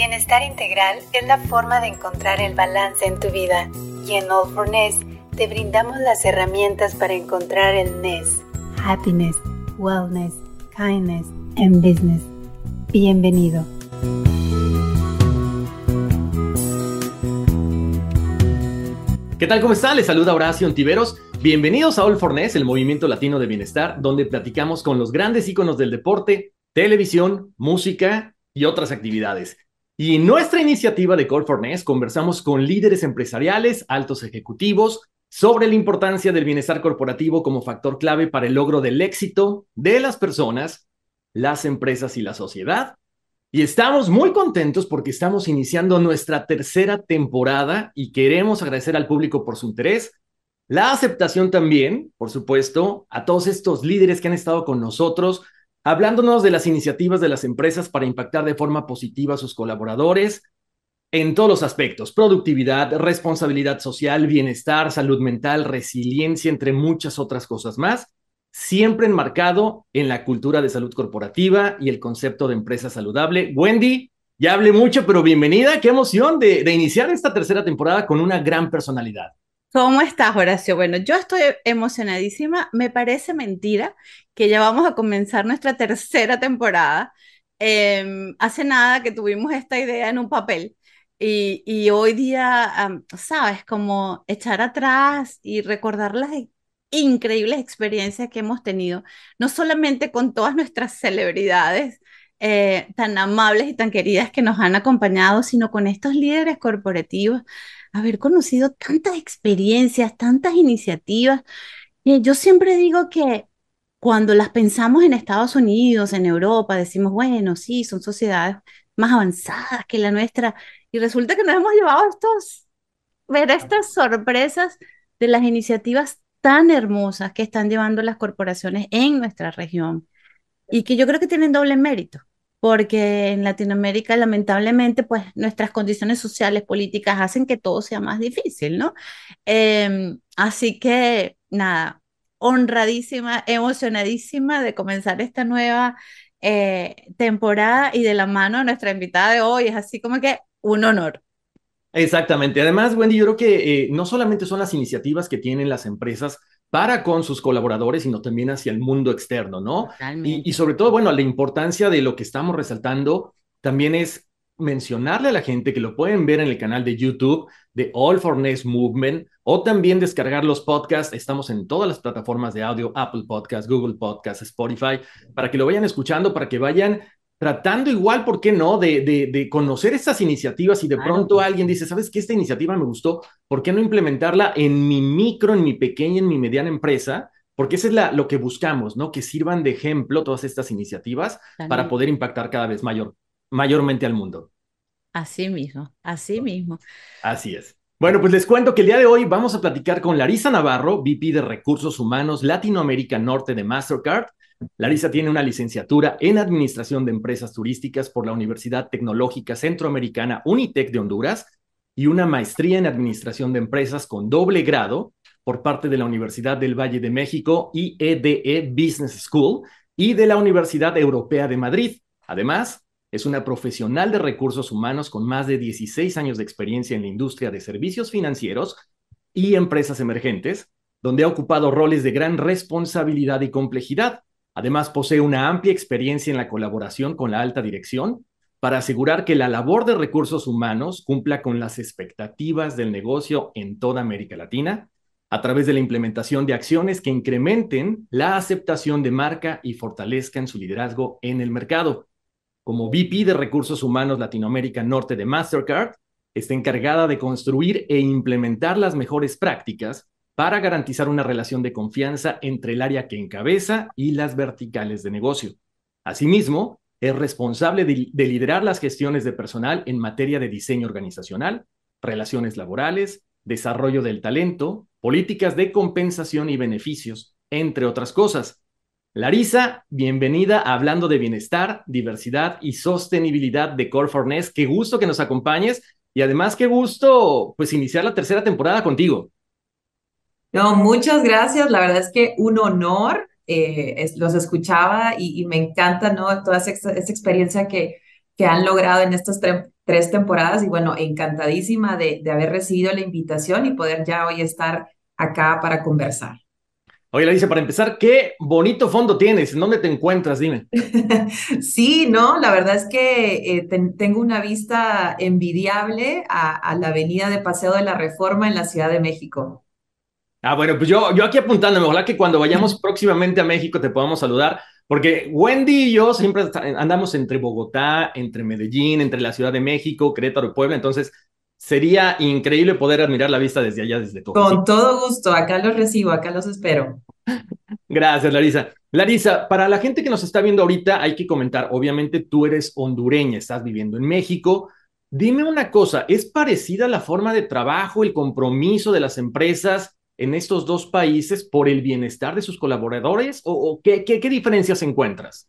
Bienestar integral es la forma de encontrar el balance en tu vida y en All for Ness te brindamos las herramientas para encontrar el Ness. Happiness, Wellness, Kindness and Business. Bienvenido. ¿Qué tal? ¿Cómo está? Les saluda Horacio Ontiveros. Bienvenidos a All for Ness, el movimiento latino de bienestar, donde platicamos con los grandes íconos del deporte, televisión, música y otras actividades. Y en nuestra iniciativa de Call for Ness conversamos con líderes empresariales, altos ejecutivos, sobre la importancia del bienestar corporativo como factor clave para el logro del éxito de las personas, las empresas y la sociedad. Y estamos muy contentos porque estamos iniciando nuestra tercera temporada y queremos agradecer al público por su interés, la aceptación también, por supuesto, a todos estos líderes que han estado con nosotros, hablándonos de las iniciativas de las empresas para impactar de forma positiva a sus colaboradores en todos los aspectos, productividad, responsabilidad social, bienestar, salud mental, resiliencia, entre muchas otras cosas más, siempre enmarcado en la cultura de salud corporativa y el concepto de empresa saludable. Wendy, ya hablé mucho, pero bienvenida, qué emoción de, de iniciar esta tercera temporada con una gran personalidad. ¿Cómo estás, Horacio? Bueno, yo estoy emocionadísima. Me parece mentira que ya vamos a comenzar nuestra tercera temporada. Em, hace nada que tuvimos esta idea en un papel y, y hoy día, sabes, como echar atrás y recordar las increíbles experiencias que hemos tenido, no solamente con todas nuestras celebridades eh, tan amables y tan queridas que nos han acompañado, sino con estos líderes corporativos haber conocido tantas experiencias, tantas iniciativas. Eh, yo siempre digo que cuando las pensamos en Estados Unidos, en Europa, decimos, bueno, sí, son sociedades más avanzadas que la nuestra, y resulta que nos hemos llevado estos, ver estas sorpresas de las iniciativas tan hermosas que están llevando las corporaciones en nuestra región y que yo creo que tienen doble mérito porque en Latinoamérica lamentablemente pues nuestras condiciones sociales, políticas hacen que todo sea más difícil, ¿no? Em, así que nada, honradísima, emocionadísima de comenzar esta nueva eh, temporada y de la mano de nuestra invitada de hoy, es así como que un honor. Exactamente. Además, Wendy, yo creo que eh, no solamente son las iniciativas que tienen las empresas para con sus colaboradores, sino también hacia el mundo externo, ¿no? Y, y, sobre todo, bueno, la importancia de lo que estamos resaltando también es mencionarle a la gente que lo pueden ver en el canal de YouTube de All for Ness Movement o también descargar los podcasts. Estamos en todas las plataformas de audio, Apple Podcasts, Google Podcasts, Spotify, para que lo vayan escuchando, para que vayan tratando igual, ¿por qué no?, de, de, conocer estas iniciativas y de pronto alguien dice, ¿sabes qué? Esta iniciativa me gustó, ¿por qué no implementarla en mi micro, en mi pequeña, en mi mediana empresa? Porque eso es la, lo que buscamos, ¿no? Que sirvan de ejemplo todas estas iniciativas para poder impactar cada vez mayor, mayormente al mundo. Así mismo, así mismo. Así es. Bueno, pues les cuento que el día de hoy vamos a platicar con Larisa Navarro, VP de Recursos Humanos Latinoamérica Norte de Mastercard, Larisa tiene una licenciatura en Administración de Empresas Turísticas por la Universidad Tecnológica Centroamericana Unitec de Honduras y una maestría en Administración de Empresas con doble grado por parte de la Universidad del Valle de México y EDE Business School y de la Universidad Europea de Madrid. Además, es una profesional de recursos humanos con más de 16 años de experiencia en la industria de servicios financieros y empresas emergentes, donde ha ocupado roles de gran responsabilidad y complejidad Además, posee una amplia experiencia en la colaboración con la alta dirección, para asegurar que la labor de recursos humanos cumpla con las expectativas del negocio en toda América Latina a través de la implementación de acciones que incrementen la aceptación de marca y fortalezcan su liderazgo en el mercado. Como VP de Recursos Humanos Latinoamérica Norte de Mastercard, está encargada de construir e implementar las mejores prácticas para garantizar una relación de confianza entre el área que encabeza y las verticales de negocio. Asimismo, es responsable de, liderar las gestiones de personal en materia de diseño organizacional, relaciones laborales, desarrollo del talento, políticas de compensación y beneficios, entre otras cosas. Larisa, bienvenida a Hablando de Bienestar, Diversidad y Sostenibilidad de Core Fornés. Qué gusto que nos acompañes y además qué gusto pues iniciar la tercera temporada contigo. No, muchas gracias. La verdad es que un honor. Eh, los escuchaba y, me encanta ¿no? toda esta, experiencia que, que han logrado en estas tres temporadas y bueno, encantadísima de, de haber recibido la invitación y poder ya hoy estar acá para conversar. Oye, dice para empezar, qué bonito fondo tienes. ¿En dónde te encuentras? Dime. sí, no, la verdad es que eh, tengo una vista envidiable a, a, la avenida de Paseo de la Reforma en la Ciudad de México. Ah, bueno, pues yo, yo aquí apuntándome, ojalá que cuando vayamos próximamente a México te podamos saludar, porque Wendy y yo siempre andamos entre Bogotá, entre Medellín, entre la Ciudad de México, Querétaro y Puebla, entonces sería increíble poder admirar la vista desde allá, desde todo. Con todo gusto, acá los recibo, acá los espero. Gracias, Larisa. Larisa, para la gente que nos está viendo ahorita, hay que comentar, obviamente tú eres hondureña, estás viviendo en México. Dime una cosa, ¿es parecida la forma de trabajo, el compromiso de las empresas en estos dos países por el bienestar de sus colaboradores o, qué, qué, diferencias encuentras?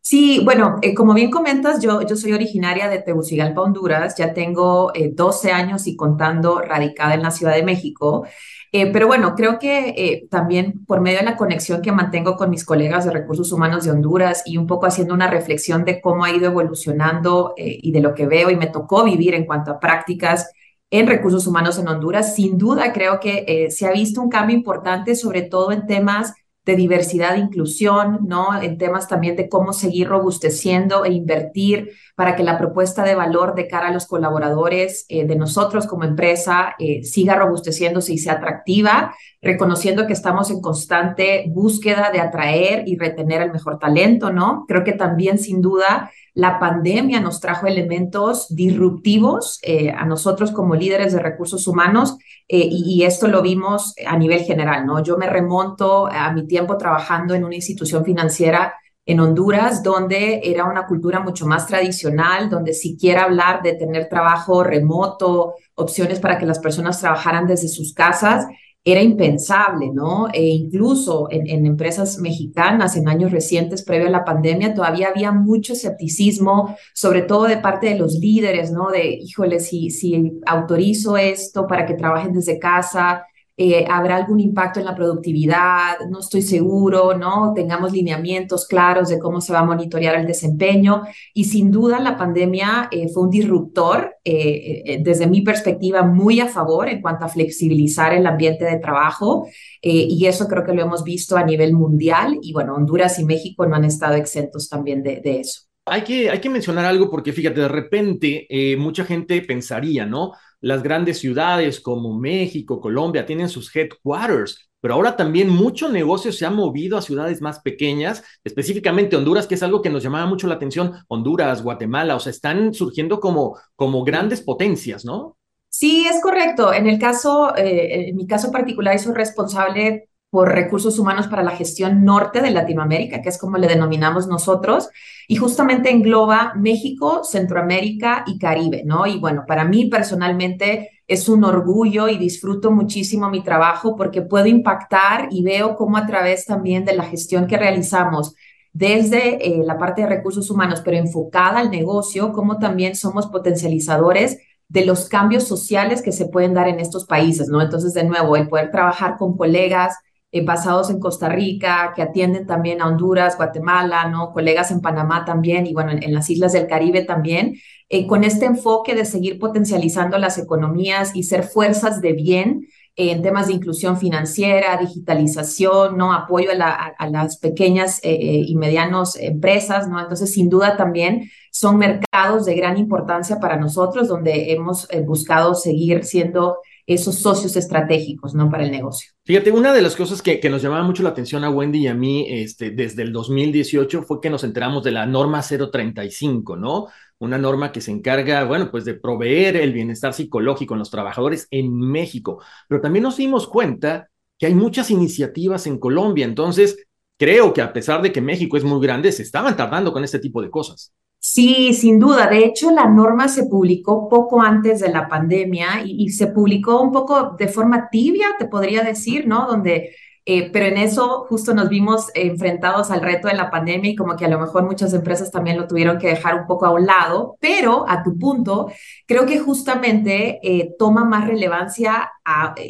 Sí, bueno, eh, como bien comentas, yo, yo soy originaria de Tegucigalpa, Honduras, ya tengo 12 eh, años y contando radicada en la Ciudad de México, eh, pero bueno, creo que también por medio de la conexión que mantengo con mis colegas de recursos humanos de Honduras y un poco haciendo una reflexión de cómo ha ido evolucionando y de lo que veo y me tocó vivir en cuanto a prácticas en recursos humanos en Honduras. Sin duda, creo que eh, se ha visto un cambio importante, sobre todo en temas de diversidad e inclusión, ¿no? En temas también de cómo seguir robusteciendo e invertir para que la propuesta de valor de cara a los colaboradores eh, de nosotros como empresa eh, siga robusteciéndose y sea atractiva, reconociendo que estamos en constante búsqueda de atraer y retener el mejor talento, ¿no? Creo que también, sin duda, la pandemia nos trajo elementos disruptivos eh, a nosotros como líderes de recursos humanos y, esto lo vimos a nivel general, ¿no? Yo me remonto a mi tiempo trabajando en una institución financiera en Honduras, donde era una cultura mucho más tradicional, donde siquiera hablar de tener trabajo remoto, opciones para que las personas trabajaran desde sus casas, era impensable, ¿no? E incluso en, empresas mexicanas en años recientes, previo a la pandemia, todavía había mucho escepticismo, sobre todo de parte de los líderes, ¿no? De, híjole, si, si autorizo esto para que trabajen desde casa, eh, habrá algún impacto en la productividad, no estoy seguro, ¿no? Tengamos lineamientos claros de cómo se va a monitorear el desempeño. Y sin duda la pandemia eh, fue un disruptor, eh, desde mi perspectiva, muy a favor en cuanto a flexibilizar el ambiente de trabajo. y eso creo que lo hemos visto a nivel mundial. Y bueno, Honduras y México no han estado exentos también de, de eso. Hay que, hay que mencionar algo porque fíjate, de repente mucha gente pensaría, ¿no? Las grandes ciudades como México, Colombia, tienen sus headquarters, pero ahora también mucho negocio se ha movido a ciudades más pequeñas, específicamente Honduras, que es algo que nos llamaba mucho la atención, Honduras, Guatemala, o sea, están surgiendo como, como grandes potencias, ¿no? Sí, es correcto. En el caso, eh, en mi caso particular, soy responsable por recursos humanos para la gestión norte de Latinoamérica, que es como le denominamos nosotros, y justamente engloba México, Centroamérica y Caribe, ¿no? Y bueno, para mí personalmente es un orgullo y disfruto muchísimo mi trabajo porque puedo impactar y veo cómo a través también de la gestión que realizamos desde eh, la parte de recursos humanos, pero enfocada al negocio, cómo también somos potencializadores de los cambios sociales que se pueden dar en estos países, ¿no? Entonces, de nuevo, el poder trabajar con colegas eh, basados en Costa Rica, que atienden también a Honduras, Guatemala, ¿no? Colegas en Panamá también y bueno, en, las islas del Caribe también, eh, con este enfoque de seguir potencializando las economías y ser fuerzas de bien en temas de inclusión financiera, digitalización, ¿no? Apoyo a, las pequeñas eh, eh, y medianas empresas, ¿no? Entonces, sin duda también son mercados de gran importancia para nosotros, donde hemos eh, buscado seguir siendo esos socios estratégicos, ¿no? Para el negocio. Fíjate, una de las cosas que, nos llamaba mucho la atención a Wendy y a mí este, desde el 2018 fue que nos enteramos de la norma 035, ¿no? una norma que se encarga, bueno, pues de proveer el bienestar psicológico en los trabajadores en México. Pero también nos dimos cuenta que hay muchas iniciativas en Colombia, entonces creo que a pesar de que México es muy grande, se estaban tardando con este tipo de cosas. Sí, sin duda. De hecho, la norma se publicó poco antes de la pandemia y, se publicó un poco de forma tibia, te podría decir, ¿no? Donde eh, pero en eso justo nos vimos enfrentados al reto de la pandemia y como que a lo mejor muchas empresas también lo tuvieron que dejar un poco a un lado, pero a tu punto, creo que justamente eh, toma más relevancia,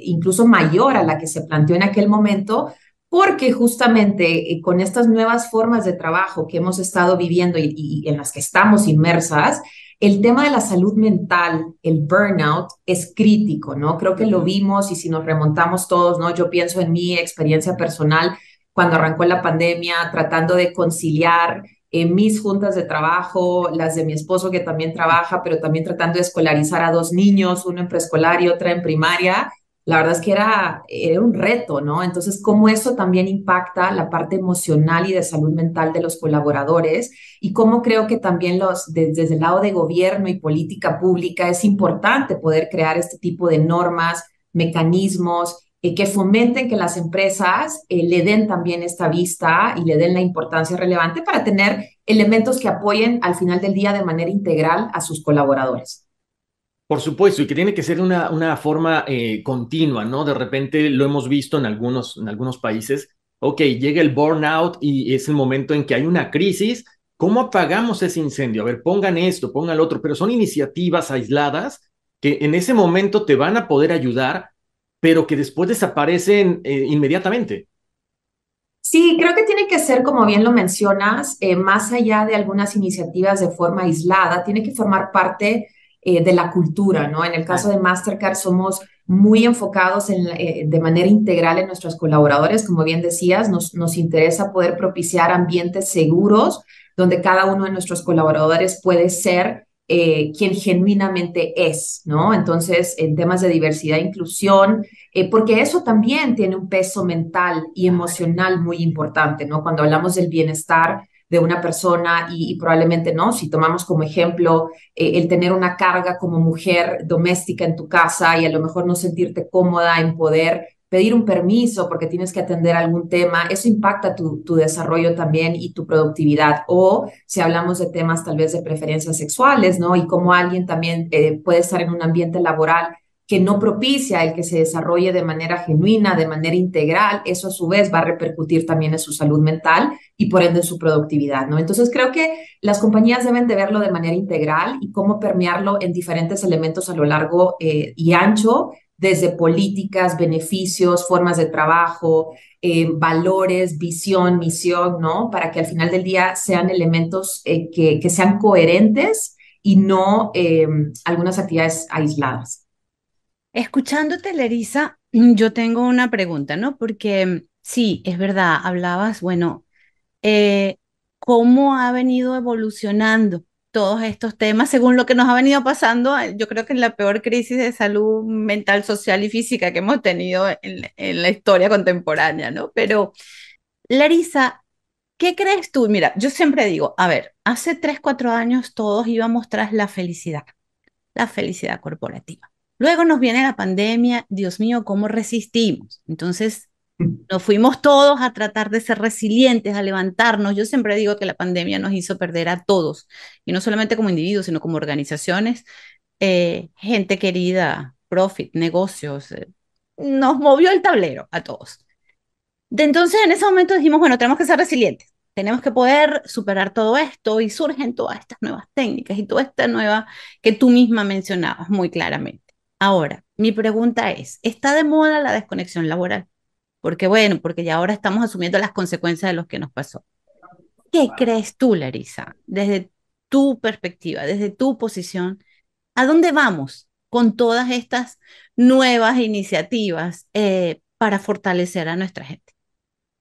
incluso mayor a la que se planteó en aquel momento, porque justamente eh, con estas nuevas formas de trabajo que hemos estado viviendo y en las que estamos inmersas, el tema de la salud mental, el burnout, es crítico, ¿no? Creo que lo vimos y si nos remontamos todos, ¿no? Yo pienso en mi experiencia personal cuando arrancó la pandemia, tratando de conciliar eh, mis juntas de trabajo, las de mi esposo que también trabaja, pero también tratando de escolarizar a dos niños, uno en preescolar y otra en primaria la verdad es que era, era un reto, ¿no? Entonces, cómo eso también impacta la parte emocional y de salud mental de los colaboradores y cómo creo que también los, desde el lado de gobierno y política pública es importante poder crear este tipo de normas, mecanismos eh, que fomenten que las empresas eh, le den también esta vista y le den la importancia relevante para tener elementos que apoyen al final del día de manera integral a sus colaboradores. Por supuesto, y que tiene que ser una, una forma eh, continua, ¿no? De repente lo hemos visto en algunos, en algunos países. Ok, llega el burnout y es el momento en que hay una crisis. ¿Cómo apagamos ese incendio? A ver, pongan esto, pongan lo otro, pero son iniciativas aisladas que en ese momento te van a poder ayudar, pero que después desaparecen eh, inmediatamente. Sí, creo que tiene que ser, como bien lo mencionas, eh, más allá de algunas iniciativas de forma aislada, tiene que formar parte eh, de la cultura, ¿no? En el caso de Mastercard somos muy enfocados en, eh, de manera integral en nuestros colaboradores, como bien decías, nos, nos interesa poder propiciar ambientes seguros donde cada uno de nuestros colaboradores puede ser eh, quien genuinamente es, ¿no? Entonces, en temas de diversidad e inclusión, porque eso también tiene un peso mental y emocional muy importante, ¿no? Cuando hablamos del bienestar de una persona y, probablemente no, si tomamos como ejemplo eh, el tener una carga como mujer doméstica en tu casa y a lo mejor no sentirte cómoda en poder pedir un permiso porque tienes que atender algún tema, eso impacta tu, tu desarrollo también y tu productividad. O si hablamos de temas tal vez de preferencias sexuales, ¿no? Y cómo alguien también eh, puede estar en un ambiente laboral que no propicia el que se desarrolle de manera genuina, de manera integral, eso a su vez va a repercutir también en su salud mental y por ende en su productividad, ¿no? Entonces creo que las compañías deben de verlo de manera integral y cómo permearlo en diferentes elementos a lo largo eh, y ancho, desde políticas, beneficios, formas de trabajo, eh, valores, visión, misión, ¿no? Para que al final del día sean elementos eh, que, que, sean coherentes y no algunas actividades aisladas. Escuchándote, Larisa, mm, yo tengo una pregunta, ¿no? Porque mm, sí, es verdad, hablabas, bueno, eh, ¿cómo ha venido evolucionando todos estos temas según lo que nos ha venido pasando? Eh, yo creo que en la peor crisis de salud mental, social y física que hemos tenido en, la historia contemporánea, ¿no? Pero, Larisa, ¿qué crees tú? Mira, yo siempre digo, a ver, hace tres, cuatro años todos íbamos tras la felicidad, la felicidad corporativa Luego nos viene la pandemia, Dios mío, ¿cómo resistimos? Entonces, nos fuimos todos a tratar de ser resilientes, a levantarnos. Yo siempre digo que la pandemia nos hizo perder a todos, y no solamente como individuos, sino como organizaciones, eh, gente querida, profit, negocios. Eh, nos movió el tablero a todos. De entonces, en ese momento dijimos, bueno, tenemos que ser resilientes, tenemos que poder superar todo esto y surgen todas estas nuevas técnicas y toda esta nueva que tú misma mencionabas muy claramente. Ahora, mi pregunta es, ¿está de moda la desconexión laboral? Porque bueno, porque ya ahora estamos asumiendo las consecuencias de lo que nos pasó. ¿Qué crees tú, Larisa, desde tu perspectiva, desde tu posición? ¿A dónde vamos con todas estas nuevas iniciativas eh, para fortalecer a nuestra gente?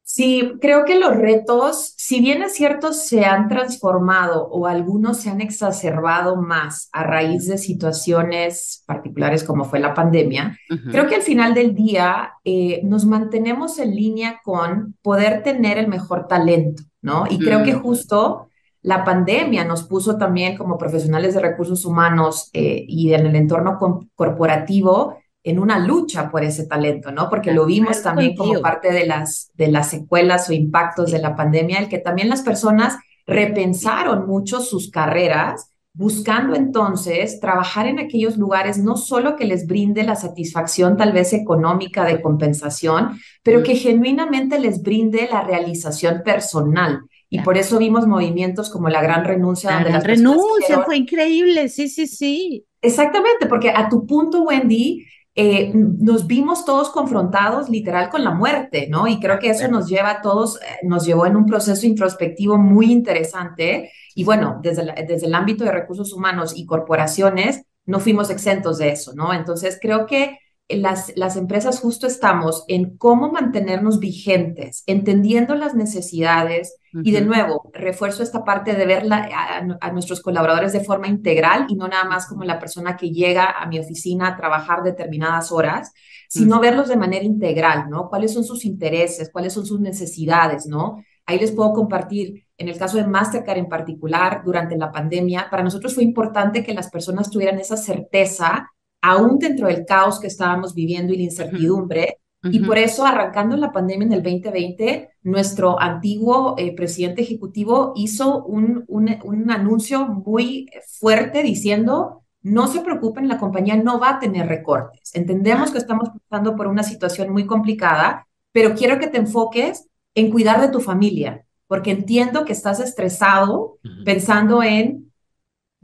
Sí, creo que los retos, si bien es cierto, se han transformado o algunos se han exacerbado más a raíz de situaciones particulares como fue la pandemia, creo que al final del día eh, nos mantenemos en línea con poder tener el mejor talento, ¿no? Y creo que justo la pandemia nos puso también como profesionales de recursos humanos eh, y en el entorno corporativo en una lucha por ese talento, ¿no? Porque lo vimos también como parte de las, de las secuelas o impactos de la pandemia, el que también las personas repensaron mucho sus carreras, buscando entonces trabajar en aquellos lugares no solo que les brinde la satisfacción tal vez económica de compensación, pero que genuinamente les brinde la realización personal. Y por eso vimos movimientos como la gran renuncia. La gran renuncia fue increíble, sí, sí, sí. Exactamente, porque a tu punto, Wendy, eh, nos vimos todos confrontados literal con la muerte, ¿no? Y creo que eso nos lleva a todos, eh, nos llevó en un proceso introspectivo muy interesante. Y bueno, desde, desde el ámbito de recursos humanos y corporaciones, no fuimos exentos de eso, ¿no? Entonces creo que las, las empresas justo estamos en cómo mantenernos vigentes, entendiendo las necesidades y de nuevo, refuerzo esta parte de ver a, nuestros colaboradores de forma integral y no nada más como la persona que llega a mi oficina a trabajar determinadas horas, sino verlos de manera integral, ¿no? ¿Cuáles son sus intereses? ¿Cuáles son sus necesidades, ¿no? Ahí les puedo compartir, en el caso de Mastercard en particular, durante la pandemia, para nosotros fue importante que las personas tuvieran esa certeza aún dentro del caos que estábamos viviendo y la incertidumbre. Y por eso, arrancando la pandemia en el 2020, nuestro antiguo eh, presidente ejecutivo hizo un, un, anuncio muy fuerte diciendo, no se preocupen, la compañía no va a tener recortes. Entendemos que estamos pasando por una situación muy complicada, pero quiero que te enfoques en cuidar de tu familia, porque entiendo que estás estresado pensando en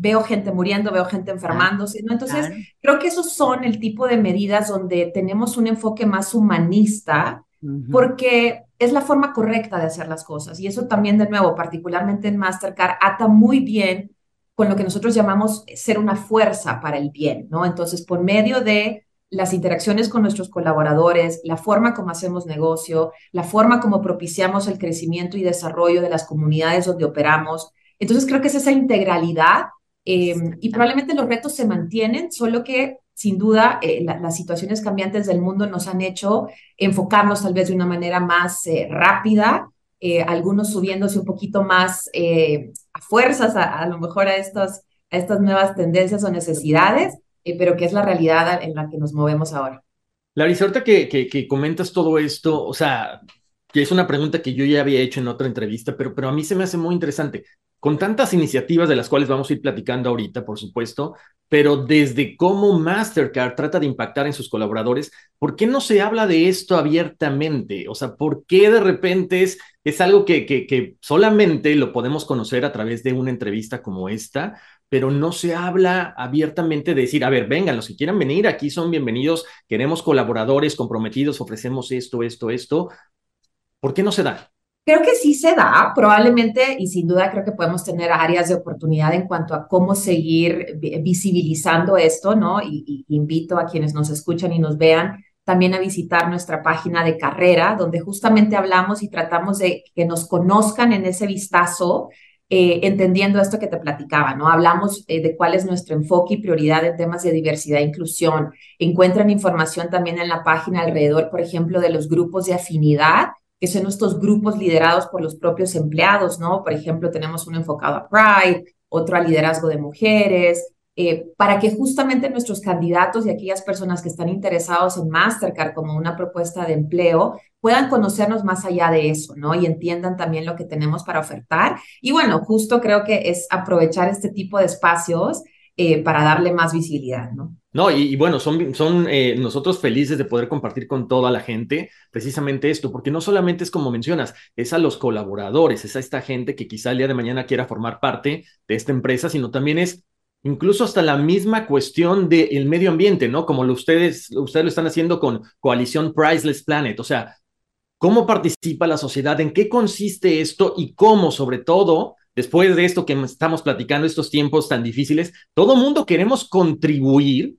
veo gente muriendo, veo gente enfermándose, ¿no? Entonces, creo que esos son el tipo de medidas donde tenemos un enfoque más humanista, porque es la forma correcta de hacer las cosas. Y eso también, de nuevo, particularmente en Mastercard, ata muy bien con lo que nosotros llamamos ser una fuerza para el bien, ¿no? Entonces, por medio de las interacciones con nuestros colaboradores, la forma como hacemos negocio, la forma como propiciamos el crecimiento y desarrollo de las comunidades donde operamos. Entonces, creo que es esa integralidad Em, y probablemente los retos se mantienen, solo que sin duda eh, las situaciones cambiantes del mundo nos han hecho enfocarnos tal vez de una manera más eh, rápida, eh, algunos subiéndose un poquito más a fuerzas a, lo mejor a, estos, a estas nuevas tendencias o necesidades, pero que es la realidad en la que nos movemos ahora. Larissa, ahorita que, que, que comentas todo esto, o sea, que es una pregunta que yo ya había hecho en otra entrevista, pero, pero a mí se me hace muy interesante con tantas iniciativas de las cuales vamos a ir platicando ahorita, por supuesto, pero desde cómo Mastercard trata de impactar en sus colaboradores, ¿por qué no se habla de esto abiertamente? O sea, ¿por qué de repente es, es algo que, que, que solamente lo podemos conocer a través de una entrevista como esta? pero no se habla abiertamente de decir, a ver, vengan, los que quieran venir, aquí son bienvenidos, queremos colaboradores comprometidos, ofrecemos esto, esto, esto. ¿Por qué no se da? Creo que sí se da, probablemente, y sin duda creo que podemos tener áreas de oportunidad en cuanto a cómo seguir visibilizando esto, ¿no? Y, invito a quienes nos escuchan y nos vean también a visitar nuestra página de carrera, donde justamente hablamos y tratamos de que nos conozcan en ese vistazo, eh, entendiendo esto que te platicaba, ¿no? Hablamos eh, de cuál es nuestro enfoque y prioridad en temas de diversidad e inclusión. Encuentran información también en la página alrededor, por ejemplo, de los grupos de afinidad que son estos grupos liderados por los propios empleados, ¿no? Por ejemplo, tenemos uno enfocado a Pride, otro a liderazgo de mujeres, eh, para que justamente nuestros candidatos y aquellas personas que están interesados en Mastercard como una propuesta de empleo puedan conocernos más allá de eso, ¿no? Y entiendan también lo que tenemos para ofertar. Y bueno, justo creo que es aprovechar este tipo de espacios eh, para darle más visibilidad, ¿no? No, y, bueno, son, son eh, nosotros felices de poder compartir con toda la gente precisamente esto, porque no solamente es como mencionas, es a los colaboradores, es a esta gente que quizá el día de mañana quiera formar parte de esta empresa, sino también es incluso hasta la misma cuestión del medio ambiente, ¿no? Como lo ustedes, ustedes lo están haciendo con Coalición Priceless Planet, o sea, ¿cómo participa la sociedad? ¿En qué consiste esto? Y cómo, sobre todo, después de esto que estamos platicando, estos tiempos tan difíciles, todo mundo queremos contribuir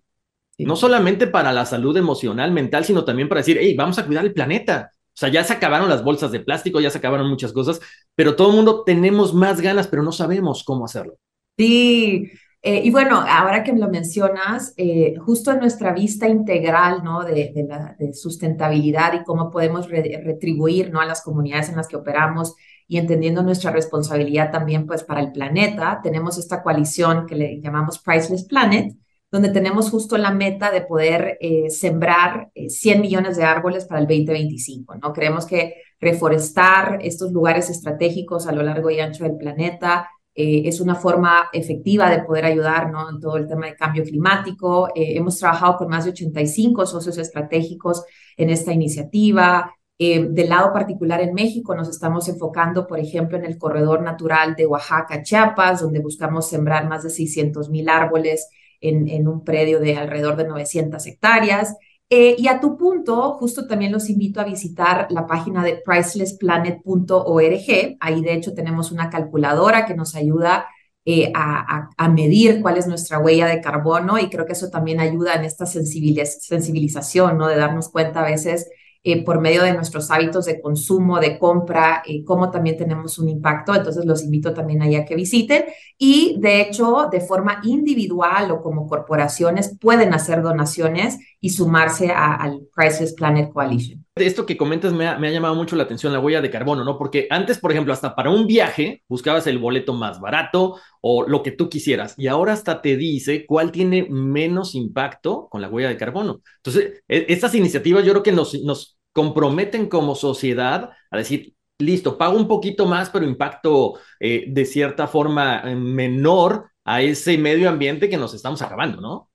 No solamente para la salud emocional, mental, sino también para decir, hey, vamos a cuidar el planeta. O sea, ya se acabaron las bolsas de plástico, ya se acabaron muchas cosas, pero todo el mundo tenemos más ganas, pero no sabemos cómo hacerlo. Sí, eh, y bueno, ahora que me lo mencionas, eh, justo en nuestra vista integral ¿no? de, la, sustentabilidad y cómo podemos retribuir ¿no? a las comunidades en las que operamos y entendiendo nuestra responsabilidad también pues, para el planeta, tenemos esta coalición que le llamamos Priceless Planet, donde tenemos justo la meta de poder eh, sembrar 100 millones de árboles para el 2025. ¿no? Creemos que reforestar estos lugares estratégicos a lo largo y ancho del planeta eh, es una forma efectiva de poder ayudar ¿no? en todo el tema de cambio climático. Eh, hemos trabajado con más de 85 socios estratégicos en esta iniciativa. Eh, del lado particular en México nos estamos enfocando, por ejemplo, en el corredor natural de Oaxaca, Chiapas, donde buscamos sembrar más de 600 mil árboles en, en un predio de alrededor de 900 hectáreas. Eh, y a tu punto, justo también los invito a visitar la página de pricelessplanet.org. Ahí de hecho tenemos una calculadora que nos ayuda eh, a, a, medir cuál es nuestra huella de carbono y creo que eso también ayuda en esta sensibilización, ¿no? De darnos cuenta a veces eh, por medio de nuestros hábitos de consumo, de compra, eh, cómo también tenemos un impacto. Entonces los invito también ahí a que visiten y de hecho de forma individual o como corporaciones pueden hacer donaciones y sumarse al Priceless Planet Coalition. Esto que comentas me ha, me ha, llamado mucho la atención, la huella de carbono, ¿no? Porque antes, por ejemplo, hasta para un viaje buscabas el boleto más barato o lo que tú quisieras y ahora hasta te dice cuál tiene menos impacto con la huella de carbono. Entonces, e, estas iniciativas yo creo que nos, nos comprometen como sociedad a decir, listo, pago un poquito más, pero impacto eh, de cierta forma eh, menor a ese medio ambiente que nos estamos acabando, ¿no?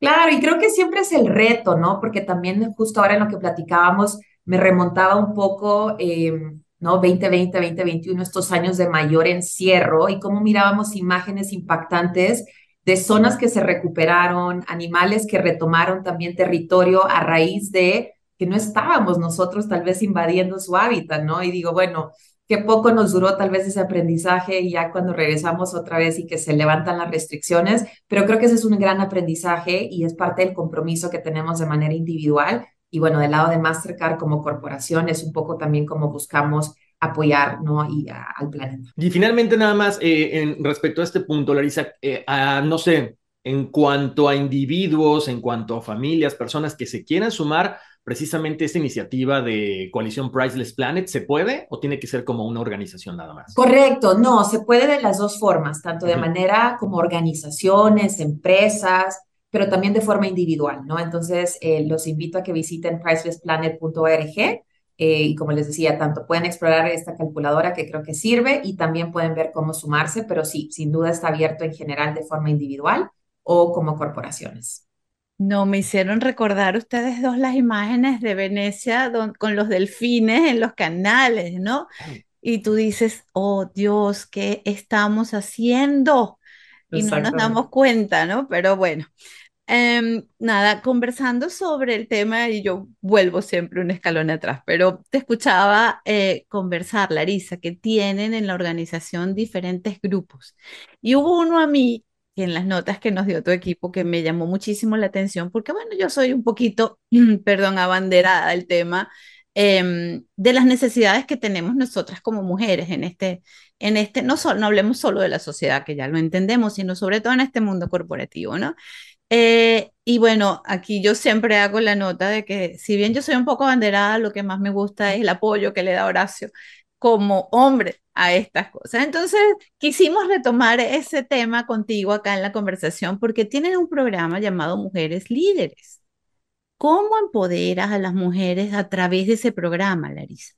Claro, y creo que siempre es el reto, ¿no? Porque también justo ahora en lo que platicábamos, me remontaba un poco, eh, ¿no? 2020, 2021, estos años de mayor encierro y cómo mirábamos imágenes impactantes de zonas que se recuperaron, animales que retomaron también territorio a raíz de que no estábamos nosotros tal vez invadiendo su hábitat, ¿no? Y digo, bueno, qué poco nos duró tal vez ese aprendizaje y ya cuando regresamos otra vez y que se levantan las restricciones, pero creo que ese es un gran aprendizaje y es parte del compromiso que tenemos de manera individual. Y bueno, del lado de Mastercard como corporación es un poco también como buscamos apoyar ¿no? y, al planeta. Y finalmente nada más, eh, en, respecto a este punto, Larisa, eh, no sé, en cuanto a individuos, en cuanto a familias, personas que se quieran sumar precisamente esta iniciativa de coalición Priceless Planet? ¿Se puede o tiene que ser como una organización nada más? Correcto, no, se puede de las dos formas, tanto de manera como organizaciones, empresas, pero también de forma individual, ¿no? Entonces, eh, los invito a que visiten pricelessplanet.org eh, y como les decía, tanto pueden explorar esta calculadora que creo que sirve y también pueden ver cómo sumarse, pero sí, sin duda está abierto en general de forma individual o como corporaciones. No, me hicieron recordar ustedes dos las imágenes de Venecia con los delfines en los canales, ¿no? Y tú dices, oh Dios, ¿qué estamos haciendo? Y no nos damos cuenta, ¿no? Pero bueno, em, nada, conversando sobre el tema, y yo vuelvo siempre un escalón atrás, pero te escuchaba eh, conversar, Larisa, que tienen en la organización diferentes grupos. Y hubo uno a mí en las notas que nos dio tu equipo que me llamó muchísimo la atención, porque bueno, yo soy un poquito, perdón, abanderada del tema em, de las necesidades que tenemos nosotras como mujeres en este, en este, no, no hablemos solo de la sociedad, que ya lo entendemos, sino sobre todo en este mundo corporativo, ¿no? Eh, y bueno, aquí yo siempre hago la nota de que si bien yo soy un poco abanderada, lo que más me gusta es el apoyo que le da Horacio como hombre a estas cosas. Entonces, quisimos retomar ese tema contigo acá en la conversación porque tienen un programa llamado Mujeres Líderes. ¿Cómo empoderas a las mujeres a través de ese programa, Larisa?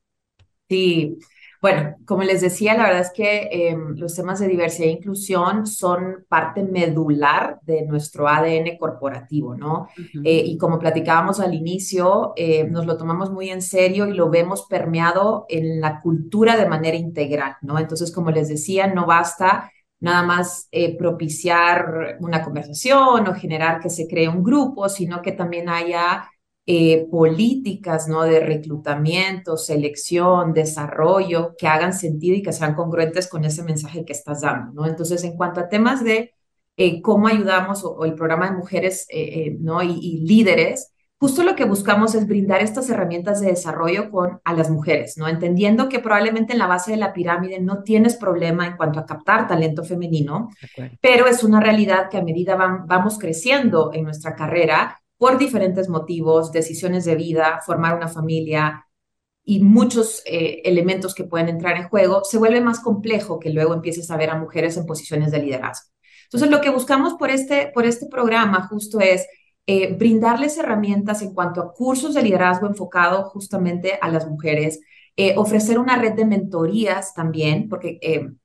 Sí, bueno, como les decía, la verdad es que em, los temas de diversidad e inclusión son parte medular de nuestro ADN corporativo, ¿no? Eh, y como platicábamos al inicio, eh, nos lo tomamos muy en serio y lo vemos permeado en la cultura de manera integral, ¿no? Entonces, como les decía, no basta nada más eh, propiciar una conversación o generar que se cree un grupo, sino que también haya eh, políticas ¿no? de reclutamiento, selección, desarrollo, que hagan sentido y que sean congruentes con ese mensaje que estás dando. ¿no? Entonces, en cuanto a temas de eh, cómo ayudamos o, el programa de mujeres ¿no? y, líderes, justo lo que buscamos es brindar estas herramientas de desarrollo con, a las mujeres, ¿no? entendiendo que probablemente en la base de la pirámide no tienes problema en cuanto a captar talento femenino, pero es una realidad que a medida vamos creciendo en nuestra carrera, por diferentes motivos, decisiones de vida, formar una familia y muchos eh, elementos que pueden entrar en juego, se vuelve más complejo que luego empieces a ver a mujeres en posiciones de liderazgo. Entonces, lo que buscamos por este, por este programa justo es eh, brindarles herramientas en cuanto a cursos de liderazgo enfocado justamente a las mujeres, eh, ofrecer una red de mentorías también, porque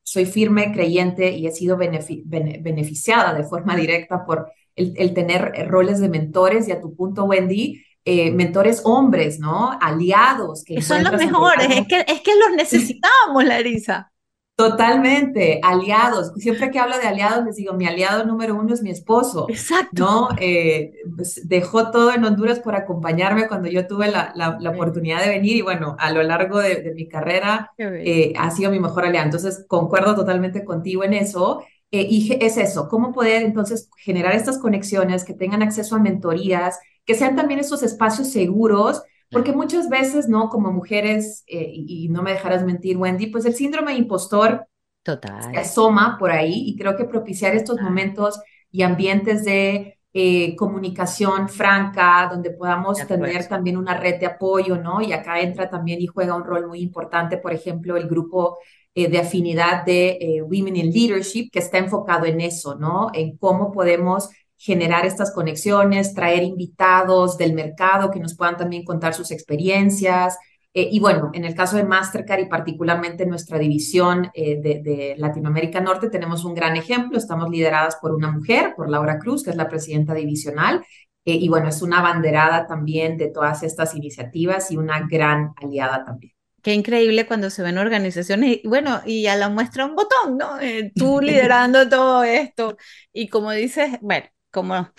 soy firme creyente y he sido beneficiada de forma directa por el, tener roles de mentores y a tu punto, Wendy, eh, mentores hombres, ¿no? Aliados. Que son los mejores, es que, es que los necesitamos, Larisa. Totalmente, aliados. Siempre que hablo de aliados, les digo, mi aliado número uno es mi esposo. Exacto. ¿no? Eh, pues, dejó todo en Honduras por acompañarme cuando yo tuve la, la, oportunidad de venir y bueno, a lo largo de, mi carrera eh, ha sido mi mejor aliado. Entonces, concuerdo totalmente contigo en eso. Eh, y es eso, cómo poder entonces generar estas conexiones, que tengan acceso a mentorías, que sean también estos espacios seguros, porque muchas veces, ¿no? Como mujeres, eh, y, no me dejarás mentir, Wendy, pues el síndrome de impostor Total. se asoma por ahí y creo que propiciar estos momentos y ambientes de eh, comunicación franca, donde podamos tener también una red de apoyo, ¿no? Y acá entra también y juega un rol muy importante, por ejemplo, el grupo eh, de afinidad de eh, Women in Leadership, que está enfocado en eso, ¿no? En cómo podemos generar estas conexiones, traer invitados del mercado que nos puedan también contar sus experiencias. Eh, y bueno, en el caso de Mastercard y particularmente nuestra división de, Latinoamérica Norte, tenemos un gran ejemplo. Estamos lideradas por una mujer, por Laura Cruz, que es la presidenta divisional. y bueno, es una banderada también de todas estas iniciativas y una gran aliada también. Qué increíble cuando se ven organizaciones y bueno, y a la muestra un botón, ¿no? Eh, tú liderando todo esto. Y como dices, bueno, como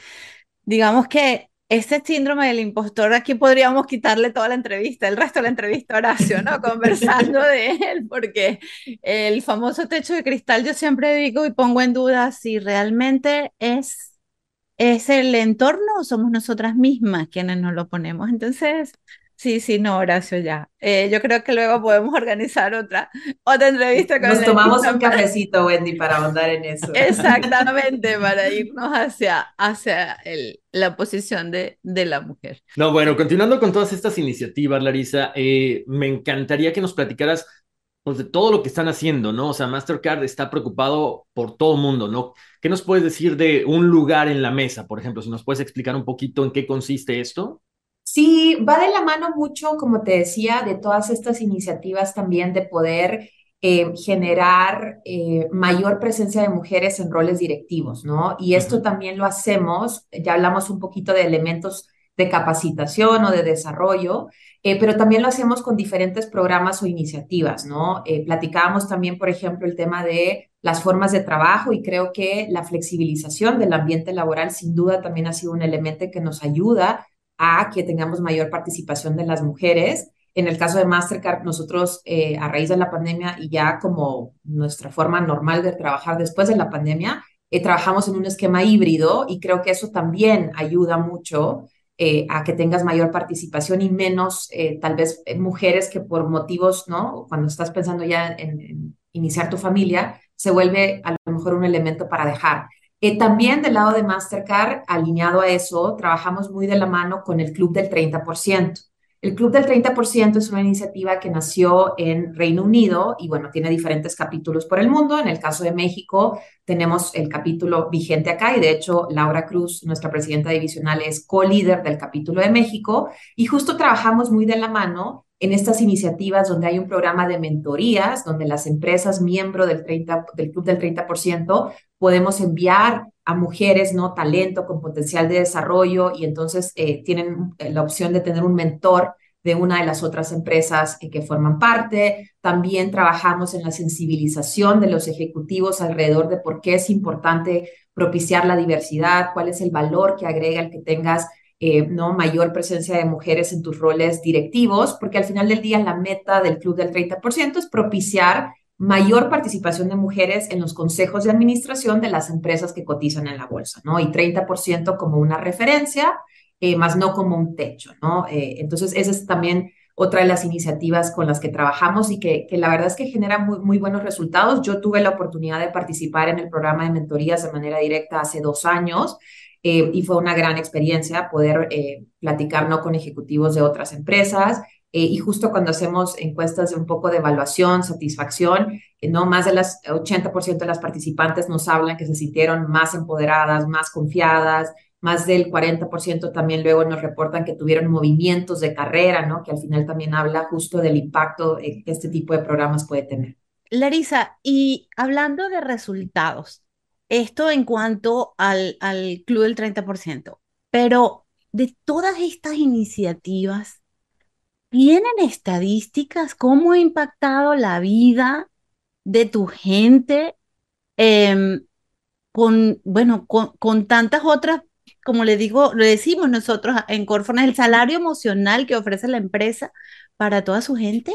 digamos que ese síndrome del impostor, aquí podríamos quitarle toda la entrevista, el resto de la entrevista Horacio, ¿no? Conversando de él, porque el famoso techo de cristal yo siempre digo y pongo en duda si realmente es, es el entorno o somos nosotras mismas quienes nos lo ponemos. Entonces, Sí, sí, no, Horacio, ya. Eh, yo creo que luego podemos organizar otra, otra entrevista con Nos tomamos un cafecito, Wendy, para ahondar en eso. Exactamente, para irnos hacia, hacia el, la posición de, de la mujer. No, bueno, continuando con todas estas iniciativas, Larisa, eh, me encantaría que nos platicaras pues, de todo lo que están haciendo, ¿no? O sea, Mastercard está preocupado por todo el mundo, ¿no? ¿Qué nos puedes decir de un lugar en la mesa, por ejemplo? Si nos puedes explicar un poquito en qué consiste esto. Sí, va de la mano mucho, como te decía, de todas estas iniciativas también de poder eh, generar eh, mayor presencia de mujeres en roles directivos, ¿no? Y esto también lo hacemos, ya hablamos un poquito de elementos de capacitación o de desarrollo, eh, pero también lo hacemos con diferentes programas o iniciativas, ¿no? platicábamos también, por ejemplo, el tema de las formas de trabajo y creo que la flexibilización del ambiente laboral sin duda también ha sido un elemento que nos ayuda a que tengamos mayor participación de las mujeres. En el caso de Mastercard, nosotros eh, a raíz de la pandemia y ya como nuestra forma normal de trabajar después de la pandemia, eh, trabajamos en un esquema híbrido y creo que eso también ayuda mucho eh, a que tengas mayor participación y menos tal vez mujeres que por motivos, ¿no? Cuando estás pensando ya en iniciar tu familia, se vuelve a lo mejor un elemento para dejar. Eh, también del lado de Mastercard, alineado a eso, trabajamos muy de la mano con el Club del 30%. El Club del 30% es una iniciativa que nació en Reino Unido y bueno, tiene diferentes capítulos por el mundo. En el caso de México tenemos el capítulo vigente acá y de hecho Laura Cruz, nuestra presidenta divisional, es co-líder del capítulo de México y justo trabajamos muy de la mano en estas iniciativas donde hay un programa de mentorías, donde las empresas miembro del, 30, del club del 30% podemos enviar a mujeres, ¿no? Talento con potencial de desarrollo y entonces eh, tienen eh, la opción de tener un mentor de una de las otras empresas eh, que forman parte. También trabajamos en la sensibilización de los ejecutivos alrededor de por qué es importante propiciar la diversidad, cuál es el valor que agrega el que tengas eh, ¿no? mayor presencia de mujeres en tus roles directivos, porque al final del día la meta del club del 30% es propiciar mayor participación de mujeres en los consejos de administración de las empresas que cotizan en la bolsa, ¿no? Y 30% como una referencia, eh, más no como un techo, ¿no? Eh, entonces, esa es también otra de las iniciativas con las que trabajamos y que, que la verdad es que genera muy, muy, buenos resultados. Yo tuve la oportunidad de participar en el programa de mentorías de manera directa hace dos años eh, y fue una gran experiencia poder platicar ¿no? con ejecutivos de otras empresas eh, y justo cuando hacemos encuestas de un poco de evaluación, satisfacción, eh, no más del 80% de las participantes nos hablan que se sintieron más empoderadas, más confiadas, más del 40% también luego nos reportan que tuvieron movimientos de carrera, ¿no? Que al final también habla justo del impacto que este tipo de programas puede tener. Larisa, y hablando de resultados, esto en cuanto al, al Club del 30%, pero de todas estas iniciativas, ¿Tienen estadísticas? ¿Cómo ha impactado la vida de tu gente em, con, bueno, con, tantas otras, como le digo, lo decimos nosotros en Corfona, el salario emocional que ofrece la empresa para toda su gente?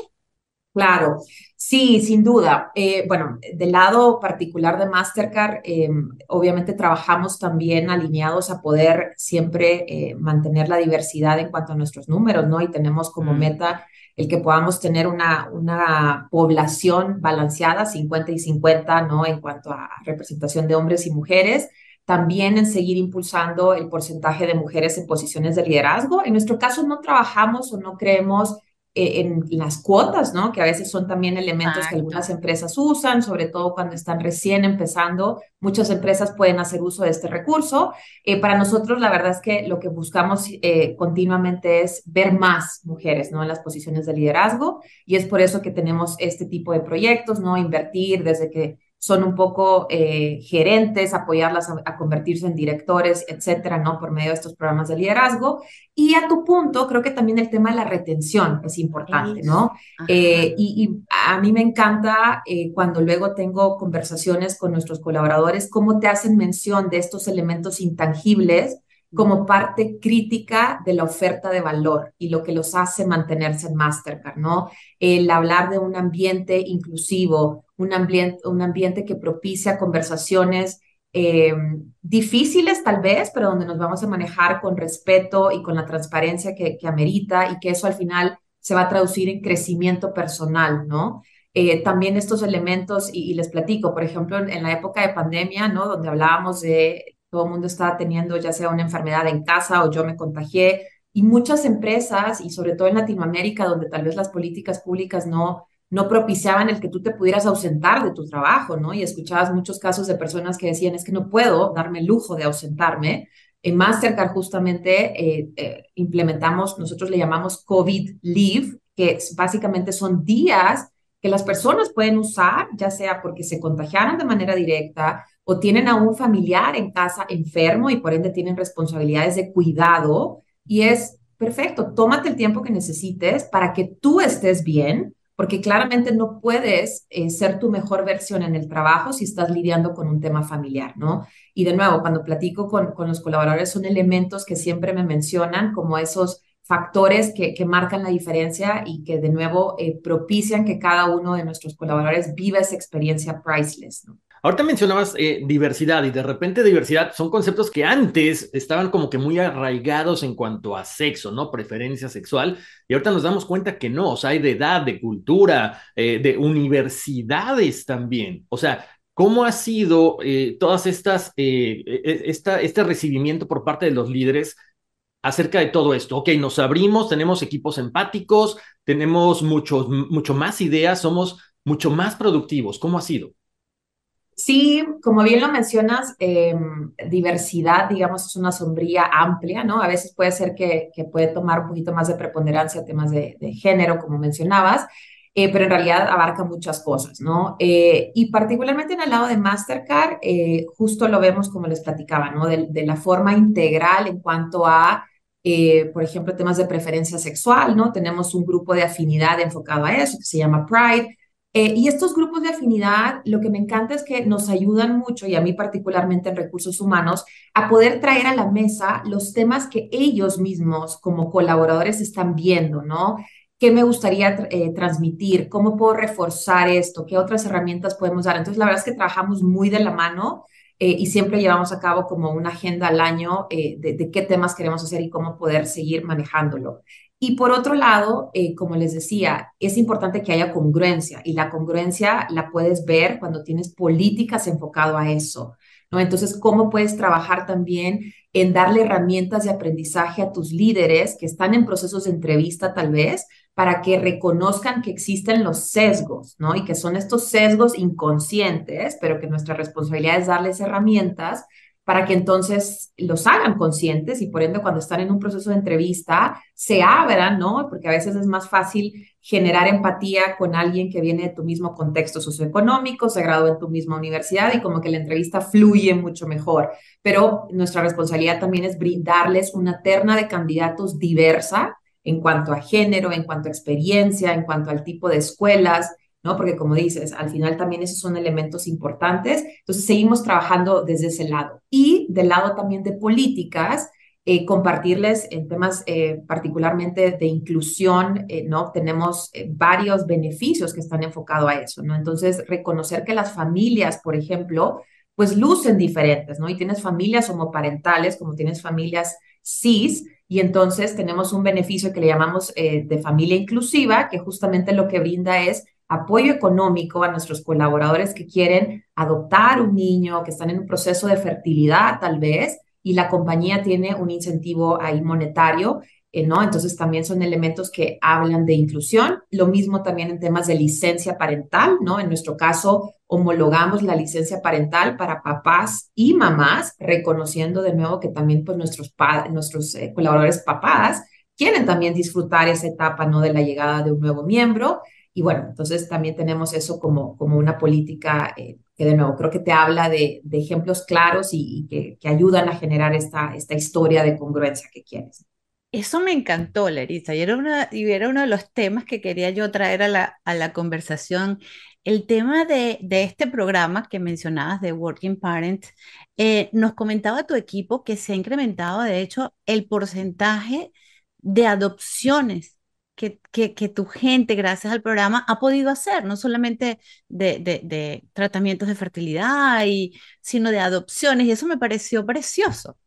Claro, sí, sin duda. Eh, bueno, del lado particular de Mastercard, eh, obviamente trabajamos también alineados a poder siempre eh, mantener la diversidad en cuanto a nuestros números, ¿no? Y tenemos como meta el que podamos tener una, una población balanceada, 50 y 50, ¿no? En cuanto a representación de hombres y mujeres también en seguir impulsando el porcentaje de mujeres en posiciones de liderazgo. En nuestro caso no trabajamos o no creemos en las cuotas, ¿no? Que a veces son también elementos que algunas empresas usan, sobre todo cuando están recién empezando. Muchas empresas pueden hacer uso de este recurso. Eh, para nosotros, la verdad es que lo que buscamos eh, continuamente es ver más mujeres, ¿no? En las posiciones de liderazgo y es por eso que tenemos este tipo de proyectos, ¿no? Invertir desde que son un poco eh, gerentes, apoyarlas a, convertirse en directores, etcétera, ¿no? Por medio de estos programas de liderazgo. Y a tu punto, creo que también el tema de la retención es importante, ¿no? Eh, y, a mí me encanta eh, cuando luego tengo conversaciones con nuestros colaboradores, cómo te hacen mención de estos elementos intangibles como parte crítica de la oferta de valor y lo que los hace mantenerse en Mastercard, ¿no? El hablar de un ambiente inclusivo, un ambiente, un ambiente que propicia conversaciones eh, difíciles tal vez, pero donde nos vamos a manejar con respeto y con la transparencia que, que amerita y que eso al final se va a traducir en crecimiento personal, ¿no? Eh, también estos elementos, y, les platico, por ejemplo, en, en, la época de pandemia, ¿no? Donde hablábamos de todo el mundo estaba teniendo ya sea una enfermedad en casa o yo me contagié. Y muchas empresas, y sobre todo en Latinoamérica, donde tal vez las políticas públicas no, no propiciaban el que tú te pudieras ausentar de tu trabajo, ¿no? Y escuchabas muchos casos de personas que decían, es que no puedo darme el lujo de ausentarme. En Mastercard justamente eh, eh, implementamos, nosotros le llamamos COVID Leave, que básicamente son días que las personas pueden usar, ya sea porque se contagiaron de manera directa o tienen a un familiar en casa enfermo y por ende tienen responsabilidades de cuidado y es perfecto, tómate el tiempo que necesites para que tú estés bien, porque claramente no puedes eh, ser tu mejor versión en el trabajo si estás lidiando con un tema familiar, ¿no? Y de nuevo, cuando platico con, con los colaboradores, son elementos que siempre me mencionan como esos factores que, que marcan la diferencia y que de nuevo eh, propician que cada uno de nuestros colaboradores viva esa experiencia priceless, ¿no? Ahorita mencionabas eh, diversidad y de repente diversidad son conceptos que antes estaban como que muy arraigados en cuanto a sexo, ¿no? Preferencia sexual. Y ahorita nos damos cuenta que no, o sea, hay de edad, de cultura, eh, de universidades también. O sea, ¿cómo ha sido eh, todas estas, e, e, esta, este recibimiento por parte de los líderes? acerca de todo esto. Ok, nos abrimos, tenemos equipos empáticos, tenemos muchos, mucho más ideas, somos mucho más productivos. ¿Cómo ha sido? Sí, como bien lo mencionas, em, diversidad, digamos, es una sombría amplia, ¿no? A veces puede ser que, que puede tomar un poquito más de preponderancia temas de, género, como mencionabas, eh, pero en realidad abarca muchas cosas, ¿no? Eh, y particularmente en el lado de Mastercard, eh, justo lo vemos como les platicaba, ¿no? De, de la forma integral en cuanto a, por ejemplo, temas de preferencia sexual, ¿no? Tenemos un grupo de afinidad enfocado a eso que se llama Pride eh, y estos grupos de afinidad, lo que me encanta es que nos ayudan mucho, y a mí particularmente en recursos humanos, a poder traer a la mesa los temas que ellos mismos como colaboradores están viendo, ¿no? ¿Qué me gustaría eh, transmitir? ¿Cómo puedo reforzar esto? ¿Qué otras herramientas podemos dar? Entonces, la verdad es que trabajamos muy de la mano eh, y siempre llevamos a cabo como una agenda al año de, qué temas queremos hacer y cómo poder seguir manejándolo. Y por otro lado, eh, como les decía, es importante que haya congruencia y la congruencia la puedes ver cuando tienes políticas enfocado a eso, ¿no? Entonces, ¿cómo puedes trabajar también en darle herramientas de aprendizaje a tus líderes que están en procesos de entrevista tal vez para que reconozcan que existen los sesgos, ¿no? Y que son estos sesgos inconscientes, pero que nuestra responsabilidad es darles herramientas para que entonces los hagan conscientes y por ende cuando están en un proceso de entrevista se abran, ¿no? Porque a veces es más fácil generar empatía con alguien que viene de tu mismo contexto socioeconómico, se graduó en tu misma universidad y como que la entrevista fluye mucho mejor. Pero nuestra responsabilidad también es brindarles una terna de candidatos diversa en cuanto a género, en cuanto a experiencia, en cuanto al tipo de escuelas, ¿no? Porque como dices, al final también esos son elementos importantes. Entonces, seguimos trabajando desde ese lado. Y del lado también de políticas, eh, compartirles en temas eh, particularmente de inclusión, eh, ¿no? Tenemos varios beneficios que están enfocados a eso, ¿no? Entonces, reconocer que las familias, por ejemplo, pues lucen diferentes, ¿no? Y tienes familias homoparentales, como tienes familias cis, y entonces tenemos un beneficio que le llamamos eh, de familia inclusiva, que justamente lo que brinda es apoyo económico a nuestros colaboradores que quieren adoptar un niño, que están en un proceso de fertilidad tal vez, y la compañía tiene un incentivo ahí monetario eh, ¿no? Entonces también son elementos que hablan de inclusión. Lo mismo también en temas de licencia parental, ¿no? En nuestro caso, homologamos la licencia parental para papás y mamás, reconociendo de nuevo que también pues nuestros, nuestros eh, colaboradores papás quieren también disfrutar esa etapa, ¿no? De la llegada de un nuevo miembro. Y bueno, entonces también tenemos eso como, como una política eh, que de nuevo creo que te habla de, de ejemplos claros y, que, que, ayudan a generar esta, esta historia de congruencia que quieres. Eso me encantó, Larissa, y era, una, y era uno de los temas que quería yo traer a la, a la conversación. El tema de, de, este programa que mencionabas de Working Parents, eh, nos comentaba tu equipo que se ha incrementado, de hecho, el porcentaje de adopciones que, que, que tu gente, gracias al programa, ha podido hacer, no solamente de, de, de tratamientos de fertilidad, y, sino de adopciones, y eso me pareció precioso.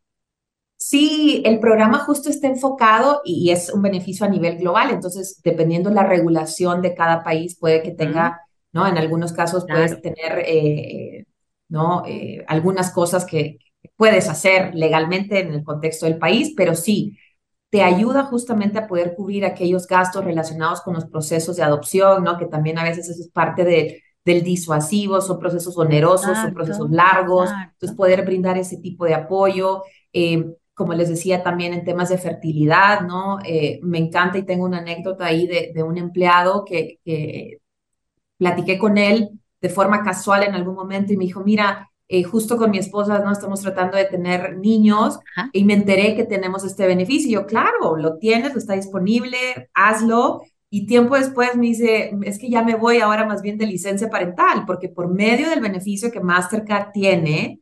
Sí, el programa justo está enfocado y, es un beneficio a nivel global, entonces dependiendo de la regulación de cada país puede que tenga, ¿no? En algunos casos puedes tener, eh, ¿no? Eh, algunas cosas que puedes hacer legalmente en el contexto del país, pero sí, te ayuda justamente a poder cubrir aquellos gastos relacionados con los procesos de adopción, ¿no? Que también a veces eso es parte de, del disuasivo, son procesos onerosos, son procesos largos, entonces poder brindar ese tipo de apoyo. Eh, como les decía también en temas de fertilidad, ¿no? Eh, me encanta y tengo una anécdota ahí de, de un empleado que, que, platiqué con él de forma casual en algún momento y me dijo, mira, eh, justo con mi esposa, ¿no? Estamos tratando de tener niños y me enteré que tenemos este beneficio. Y yo, claro, lo tienes, lo está disponible, hazlo. Y tiempo después me dice, es que ya me voy ahora más bien de licencia parental, porque por medio del beneficio que Mastercard tiene,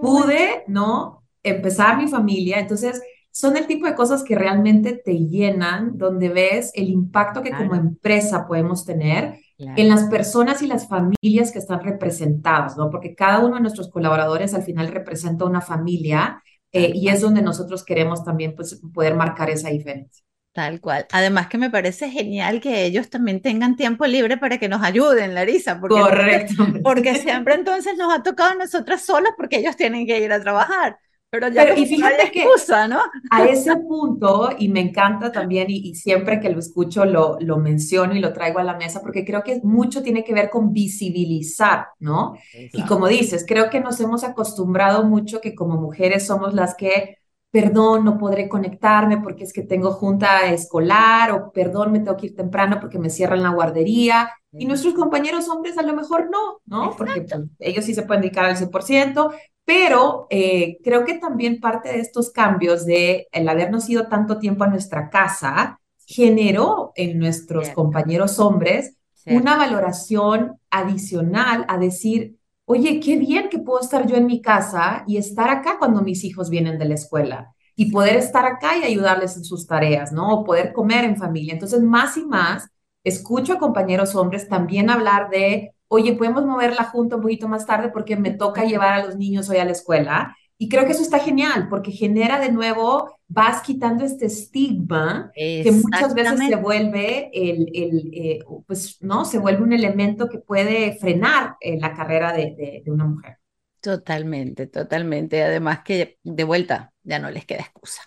pude, ¿no? empezar mi familia. Entonces, son el tipo de cosas que realmente te llenan, donde ves el impacto que como empresa podemos tener en las personas y las familias que están representadas, ¿no? Porque cada uno de nuestros colaboradores al final representa una familia eh, y es donde nosotros queremos también pues, poder marcar esa diferencia. Tal cual. Además que me parece genial que ellos también tengan tiempo libre para que nos ayuden, Larisa. Porque, Correcto. Porque siempre entonces nos ha tocado a nosotras solas porque ellos tienen que ir a trabajar. Pero, y fíjate que ¿no? a ese punto, y me encanta también, y, siempre que lo escucho lo, lo menciono y lo traigo a la mesa, porque creo que mucho tiene que ver con visibilizar, ¿no? Y como dices, creo que nos hemos acostumbrado mucho que como mujeres somos las que, perdón, no podré conectarme porque es que tengo junta escolar, o perdón, me tengo que ir temprano porque me cierran la guardería. Y nuestros compañeros hombres a lo mejor no, ¿no? Porque pues, ellos sí se pueden dedicar al 100%, pero eh, creo que también parte de estos cambios de el habernos ido tanto tiempo a nuestra casa generó en nuestros compañeros hombres una valoración adicional a decir, oye, qué bien que puedo estar yo en mi casa y estar acá cuando mis hijos vienen de la escuela. y poder estar acá y ayudarles en sus tareas, ¿no? O poder comer en familia. Entonces, más y más, escucho a compañeros hombres también hablar de, oye, podemos mover la junta un poquito más tarde porque me toca llevar a los niños hoy a la escuela. Y creo que eso está genial porque genera de nuevo, vas quitando este estigma que muchas veces se vuelve el, el eh, pues, ¿no? Se vuelve un elemento que puede frenar eh, la carrera de, de una mujer. Totalmente, totalmente. Además que de vuelta ya no les queda excusa.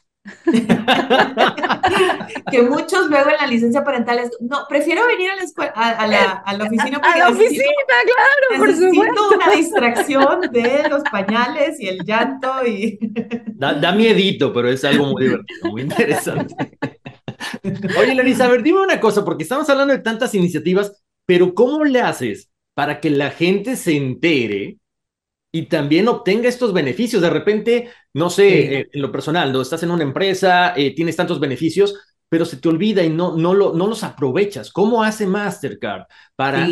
que muchos luego en la licencia parental es, no, prefiero venir a la escuela, a, la, a la, oficina. A la oficina, claro, por supuesto. una distracción de los pañales y el llanto y... Da, da miedito, pero es algo muy divertido, muy interesante. Oye, Larisa, a ver, dime una cosa, porque estamos hablando de tantas iniciativas, pero ¿cómo le haces para que la gente se entere y también obtenga estos beneficios. De repente, no sé, eh, en lo personal, no estás en una empresa, eh, tienes tantos beneficios, pero se te olvida y no, no, lo, no los aprovechas. ¿Cómo hace Mastercard para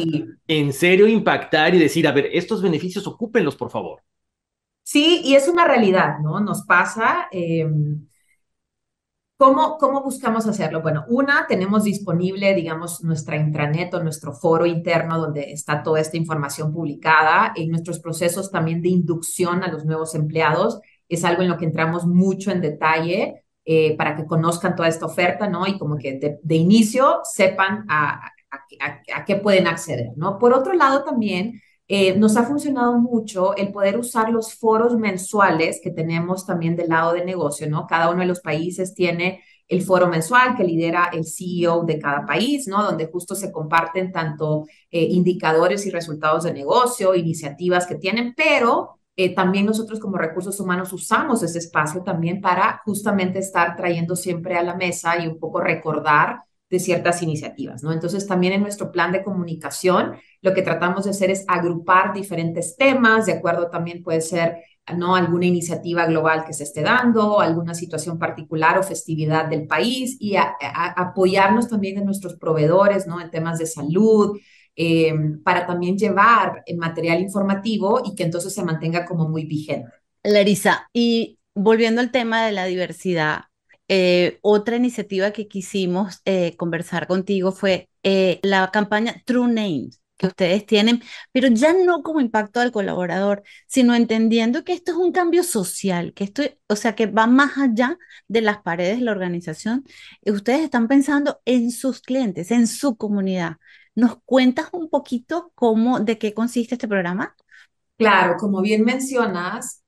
en serio impactar y decir, a ver, estos beneficios ocúpenlos, por favor? Sí, y es una realidad, ¿no? Nos pasa. Em, ¿Cómo, ¿Cómo buscamos hacerlo? Bueno, una, tenemos disponible, digamos, nuestra intranet o nuestro foro interno donde está toda esta información publicada. En nuestros procesos también de inducción a los nuevos empleados es algo en lo que entramos mucho en detalle eh, para que conozcan toda esta oferta, ¿no? Y como que de, inicio sepan a, a, qué pueden acceder, ¿no? Por otro lado, también eh, nos ha funcionado mucho el poder usar los foros mensuales que tenemos también del lado de negocio, ¿no? Cada uno de los países tiene el foro mensual que lidera el CEO de cada país, ¿no? Donde justo se comparten tanto eh, indicadores y resultados de negocio, iniciativas que tienen, pero eh, también nosotros como recursos humanos usamos ese espacio también para justamente estar trayendo siempre a la mesa y un poco recordar de ciertas iniciativas, ¿no? Entonces, también en nuestro plan de comunicación, lo que tratamos de hacer es agrupar diferentes temas, de acuerdo también puede ser, ¿no? Alguna iniciativa global que se esté dando, alguna situación particular o festividad del país y apoyarnos también en nuestros proveedores, ¿no? En temas de salud, eh, para también llevar material informativo y que entonces se mantenga como muy vigente. Larisa, y volviendo al tema de la diversidad, eh, otra iniciativa que quisimos eh, conversar contigo fue eh, la campaña True Names que ustedes tienen, pero ya no como impacto al colaborador, sino entendiendo que esto es un cambio social, que esto, o sea, que va más allá de las paredes de la organización. Ustedes están pensando en sus clientes, en su comunidad. ¿Nos cuentas un poquito cómo, de qué consiste este programa? Claro, como bien mencionas,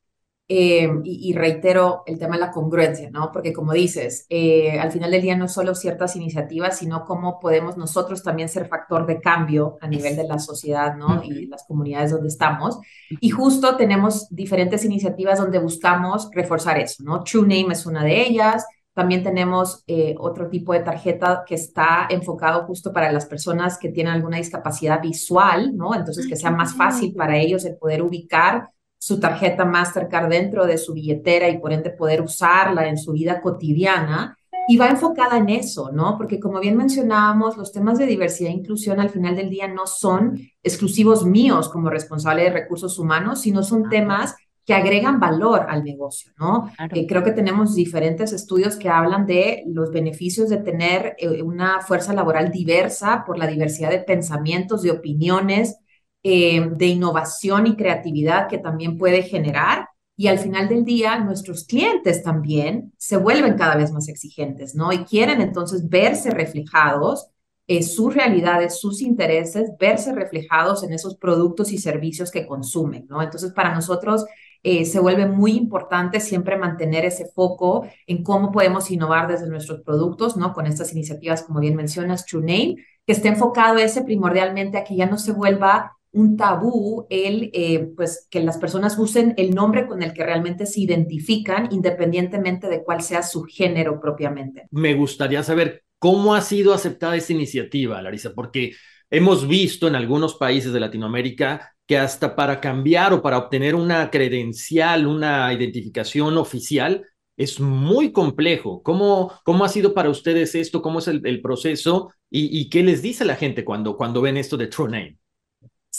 eh, y, reitero el tema de la congruencia, ¿no? Porque como dices, eh, al final del día no solo ciertas iniciativas, sino cómo podemos nosotros también ser factor de cambio a nivel de la sociedad, ¿no? Y las comunidades donde estamos. Y justo tenemos diferentes iniciativas donde buscamos reforzar eso, ¿no? True Name es una de ellas. También tenemos eh, otro tipo de tarjeta que está enfocado justo para las personas que tienen alguna discapacidad visual, ¿no? Entonces, que sea más fácil para ellos el poder ubicar su tarjeta Mastercard dentro de su billetera y por ende poder usarla en su vida cotidiana. Y va enfocada en eso, ¿no? Porque como bien mencionábamos, los temas de diversidad e inclusión al final del día no son exclusivos míos como responsable de recursos humanos, sino son temas que agregan valor al negocio, ¿no? Eh, creo que tenemos diferentes estudios que hablan de los beneficios de tener eh, una fuerza laboral diversa por la diversidad de pensamientos, de opiniones, eh, de innovación y creatividad que también puede generar. Y al final del día, nuestros clientes también se vuelven cada vez más exigentes, ¿no? Y quieren entonces verse reflejados en sus realidades, sus intereses, verse reflejados en esos productos y servicios que consumen, ¿no? Entonces, para nosotros eh, se vuelve muy importante siempre mantener ese foco en cómo podemos innovar desde nuestros productos, ¿no? Con estas iniciativas, como bien mencionas, True Name, que esté enfocado ese primordialmente a que ya no se vuelva un tabú el eh, pues que las personas usen el nombre con el que realmente se identifican independientemente de cuál sea su género propiamente. Me gustaría saber cómo ha sido aceptada esta iniciativa, Larisa, porque hemos visto en algunos países de Latinoamérica que hasta para cambiar o para obtener una credencial, una identificación oficial, es muy complejo. ¿Cómo, cómo ha sido para ustedes esto? ¿Cómo es el, proceso? ¿Y, ¿Y, qué les dice la gente cuando, cuando ven esto de True Name?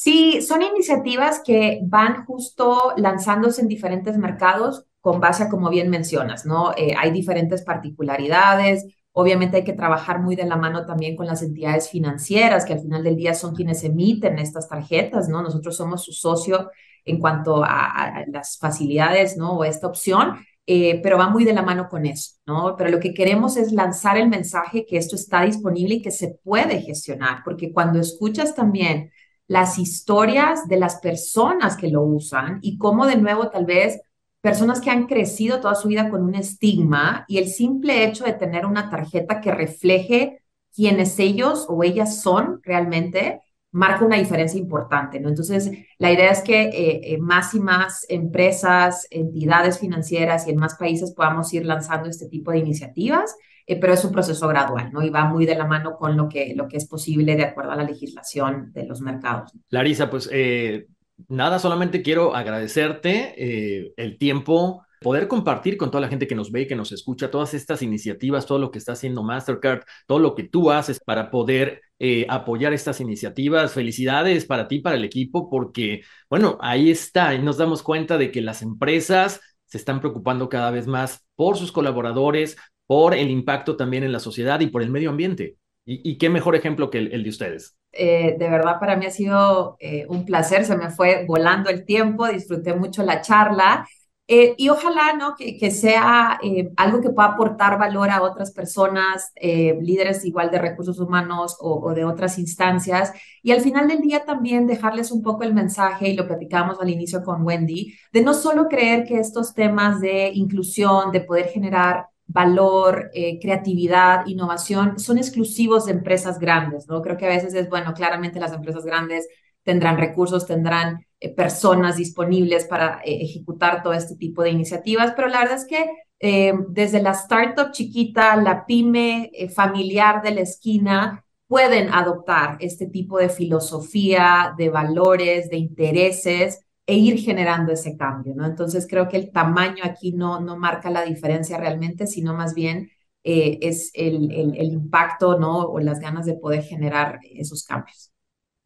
Sí, son iniciativas que van justo lanzándose en diferentes mercados. con base a como bien mencionas, ¿no? Eh, hay diferentes particularidades. Obviamente hay que trabajar muy de la mano también con las entidades financieras, que al final del día son quienes emiten estas tarjetas, ¿no? Nosotros somos su socio en cuanto a, las facilidades, ¿no? O esta opción, eh, pero va muy de la mano con eso, ¿no? Pero lo que queremos es lanzar el mensaje que esto está disponible y que se puede gestionar, porque cuando escuchas también las historias de las personas que lo usan y cómo de nuevo tal vez personas que han crecido toda su vida con un estigma y el simple hecho de tener una tarjeta que refleje quiénes ellos o ellas son realmente, marca una diferencia importante, ¿no? Entonces, la idea es que eh, eh, más y más empresas, entidades financieras y en más países podamos ir lanzando este tipo de iniciativas, eh, pero es un proceso gradual, ¿no? Y va muy de la mano con lo que, lo que es posible de acuerdo a la legislación de los mercados. Larisa, pues nada, solamente quiero agradecerte el tiempo poder compartir con toda la gente que nos ve y que nos escucha todas estas iniciativas, todo lo que está haciendo Mastercard, todo lo que tú haces para poder eh, apoyar estas iniciativas. Felicidades para ti, para el equipo, porque, bueno, ahí está, y nos damos cuenta de que las empresas se están preocupando cada vez más por sus colaboradores, por el impacto también en la sociedad y por el medio ambiente. Y, qué mejor ejemplo que el, de ustedes. Eh, de verdad, para mí ha sido eh, un placer, se me fue volando el tiempo, disfruté mucho la charla eh, y ojalá ¿no? que, sea eh, algo que pueda aportar valor a otras personas, eh, líderes igual de recursos humanos o, de otras instancias. Y al final del día también dejarles un poco el mensaje, y lo platicamos al inicio con Wendy, de no solo creer que estos temas de inclusión, de poder generar valor, creatividad, innovación, son exclusivos de empresas grandes, ¿no? Creo que a veces es, bueno, claramente las empresas grandes tendrán recursos, tendrán eh, personas disponibles para eh, ejecutar todo este tipo de iniciativas, pero la verdad es que eh, desde la startup chiquita, la pyme familiar de la esquina, pueden adoptar este tipo de filosofía, de valores, de intereses e ir generando ese cambio, ¿no? Entonces creo que el tamaño aquí no, no marca la diferencia realmente, sino más bien es el, el, el impacto, ¿no? O las ganas de poder generar esos cambios.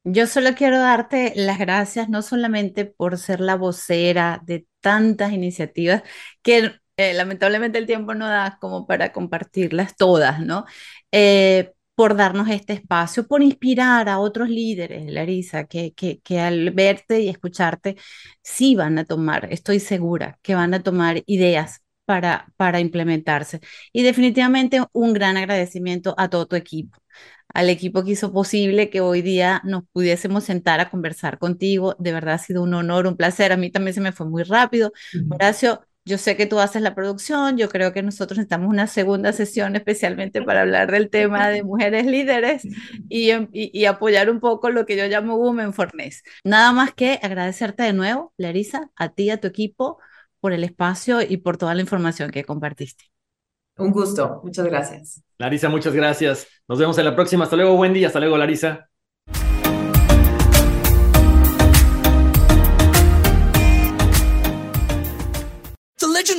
Yo solo quiero darte las gracias, no solamente por ser la vocera de tantas iniciativas que eh, lamentablemente el tiempo no da como para compartirlas todas, ¿no? Eh, por darnos este espacio, por inspirar a otros líderes, Larisa, que, que, que al verte y escucharte, sí van a tomar, estoy segura, que van a tomar ideas para, para implementarse. Y definitivamente un gran agradecimiento a todo tu equipo al equipo que hizo posible que hoy día nos pudiésemos sentar a conversar contigo. De verdad ha sido un honor, un placer. A mí también se me fue muy rápido. Horacio, yo sé que tú haces la producción, yo creo que nosotros necesitamos una segunda sesión especialmente para hablar del tema de mujeres líderes y, y, apoyar un poco lo que yo llamo Women for Ness. Nada más que agradecerte de nuevo, Larisa, a ti y a tu equipo por el espacio y por toda la información que compartiste. Un gusto, muchas gracias. Larisa, muchas gracias. Nos vemos en la próxima. Hasta luego, Wendy. Hasta luego, Larisa.